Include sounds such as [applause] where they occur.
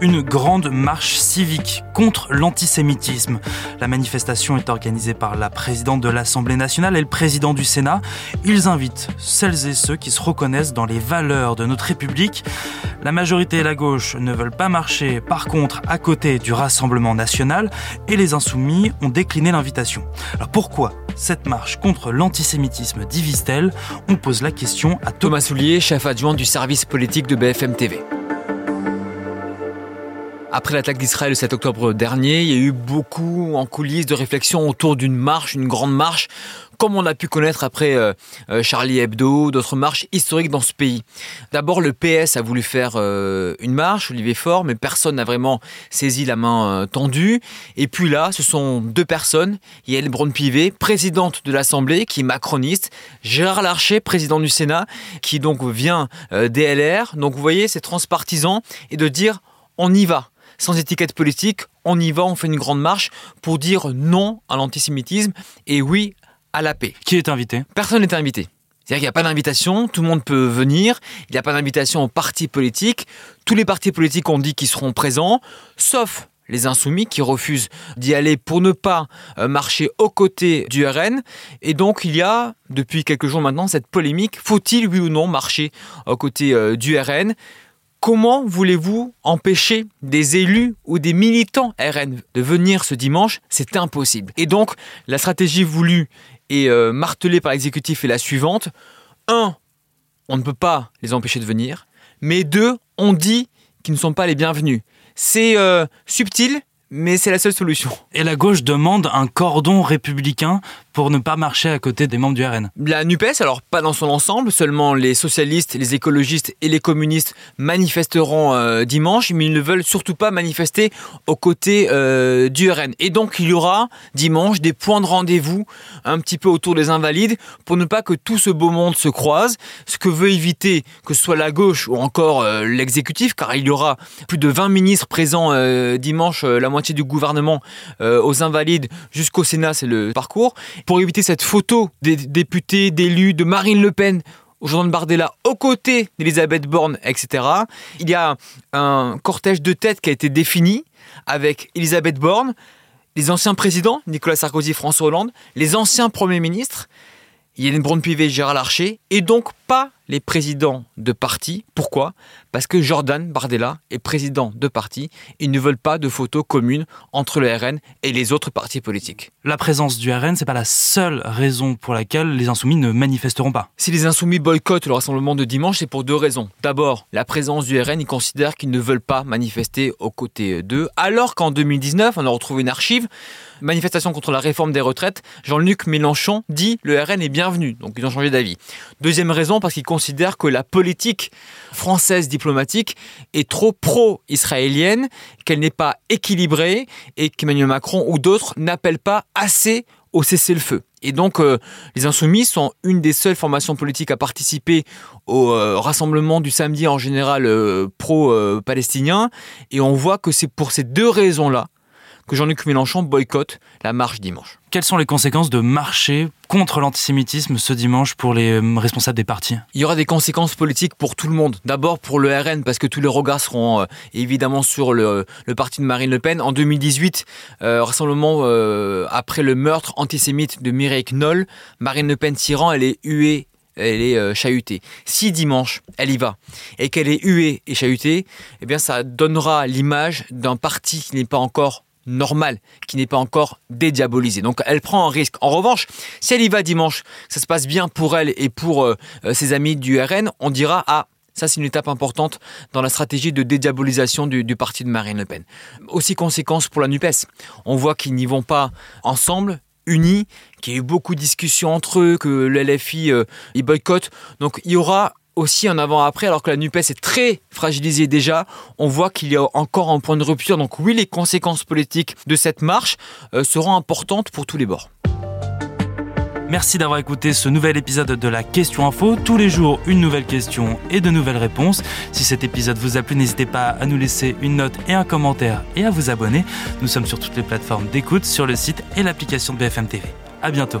une grande marche civique contre l'antisémitisme. La manifestation est organisée par la présidente de l'Assemblée nationale et le président du Sénat. Ils invitent celles et ceux qui se reconnaissent dans les valeurs de notre République. La majorité et la gauche ne veulent pas marcher, par contre, à côté du Rassemblement national et les insoumis ont décliné l'invitation. Alors pourquoi cette marche contre l'antisémitisme divise-t-elle? On pose la question à Thomas Soulier, chef adjoint du service politique de BFM TV. Après l'attaque d'Israël le 7 octobre dernier, il y a eu beaucoup en coulisses de réflexions autour d'une marche, une grande marche, comme on a pu connaître après euh, euh, Charlie Hebdo, d'autres marches historiques dans ce pays. D'abord, le PS a voulu faire euh, une marche, Olivier Faure, mais personne n'a vraiment saisi la main tendue. Et puis là, ce sont deux personnes, Yael Braun-Pivet, présidente de l'Assemblée, qui est macroniste, Gérard Larcher, président du Sénat, qui donc vient DLR. Donc vous voyez, c'est transpartisan, et de dire on y va sans étiquette politique, on y va, on fait une grande marche pour dire non à l'antisémitisme et oui à la paix. Qui est invité? Personne n'est invité. C'est-à-dire qu'il n'y a pas d'invitation, tout le monde peut venir, il n'y a pas d'invitation aux partis politiques, tous les partis politiques ont dit qu'ils seront présents, sauf les insoumis qui refusent d'y aller pour ne pas euh, marcher aux côtés du RN. Et donc il y a, depuis quelques jours maintenant, cette polémique, faut-il oui ou non marcher aux côtés euh, du RN Comment voulez-vous empêcher des élus ou des militants RN de venir ce dimanche? C'est impossible. Et donc, la stratégie voulue et euh, martelée par l'exécutif est la suivante. Un, on ne peut pas les empêcher de venir. Mais deux, on dit qu'ils ne sont pas les bienvenus. C'est euh, subtil, mais c'est la seule solution. [laughs] Et la gauche demande un cordon républicain pour ne pas marcher à côté des membres du RN. La NUPES, alors pas dans son ensemble, seulement les socialistes, les écologistes et les communistes manifesteront euh, dimanche, mais ils ne veulent surtout pas manifester aux côtés euh, du RN. Et donc il y aura dimanche des points de rendez-vous un petit peu autour des invalides pour ne pas que tout ce beau monde se croise, ce que veut éviter que ce soit la gauche ou encore euh, l'exécutif, car il y aura plus de 20 ministres présents dimanche, la moitié du gouvernement aux invalides jusqu'au Sénat, c'est le parcours pour éviter cette photo des députés, d'élus, de Marine Le Pen au journal Bardella aux côtés d'Elisabeth Borne, etc. Il y a un cortège de tête qui a été défini avec Elisabeth Borne, les anciens présidents, Nicolas Sarkozy, François Hollande, les anciens premiers ministres, Hélène Braun-Pivet, Gérard Larcher, et donc pas les présidents de parti. Pourquoi? Parce que Jordan Bardella est président de parti. Ils ne veulent pas de photos communes entre le RN et les autres partis politiques. La présence du RN, c'est pas la seule raison pour laquelle les insoumis ne manifesteront pas. Si les insoumis boycottent le rassemblement de dimanche, c'est pour deux raisons. D'abord, la présence du RN, ils considèrent qu'ils ne veulent pas manifester aux côtés d'eux, alors qu'en 2019, on a retrouvé une archive manifestation contre la réforme des retraites, Jean-Luc Mélenchon dit le RN est bienvenu. Donc ils ont changé d'avis. Deuxième raison, parce qu'ils considère que la politique française diplomatique est trop pro-israélienne, qu'elle n'est pas équilibrée et qu'Emmanuel Macron ou d'autres n'appellent pas assez au cessez-le-feu. Et donc, euh, les Insoumis sont une des seules formations politiques à participer au euh, rassemblement du samedi en général euh, pro-palestinien. et on voit que c'est pour ces deux raisons-là que Jean-Luc Mélenchon boycotte la marche dimanche. Quelles sont les conséquences de marcher contre l'antisémitisme ce dimanche pour les euh, responsables des partis? Il y aura des conséquences politiques pour tout le monde. D'abord pour le RN, parce que tous les regards seront euh, évidemment sur le, parti de Marine Le Pen. En 2018, euh, rassemblement après le meurtre antisémite de Mireille Knoll, Marine Le Pen s'y rend, elle est huée elle est chahutée. Si dimanche, elle y va, et qu'elle est huée et chahutée, eh bien ça donnera l'image d'un parti qui n'est pas encore normal, qui n'est pas encore dédiabolisé. Donc elle prend un risque. En revanche, si elle y va dimanche, ça se passe bien pour elle et pour euh, euh, ses amis du RN, on dira ah ça, c'est une étape importante dans la stratégie de dédiabolisation du, parti de Marine Le Pen. Aussi conséquence pour la NUPES. On voit qu'ils n'y vont pas ensemble, unis, qu'il y a eu beaucoup de discussions entre eux, que le LFI euh, boycotte. Donc il y aura aussi en avant-après, alors que la NUPES est très fragilisée déjà, on voit qu'il y a encore un point de rupture. Donc oui, les conséquences politiques de cette marche euh, seront importantes pour tous les bords. Merci d'avoir écouté ce nouvel épisode de la Question Info. Tous les jours, une nouvelle question et de nouvelles réponses. Si cet épisode vous a plu, n'hésitez pas à nous laisser une note et un commentaire et à vous abonner. Nous sommes sur toutes les plateformes d'écoute, sur le site et l'application de BFM TV. À bientôt.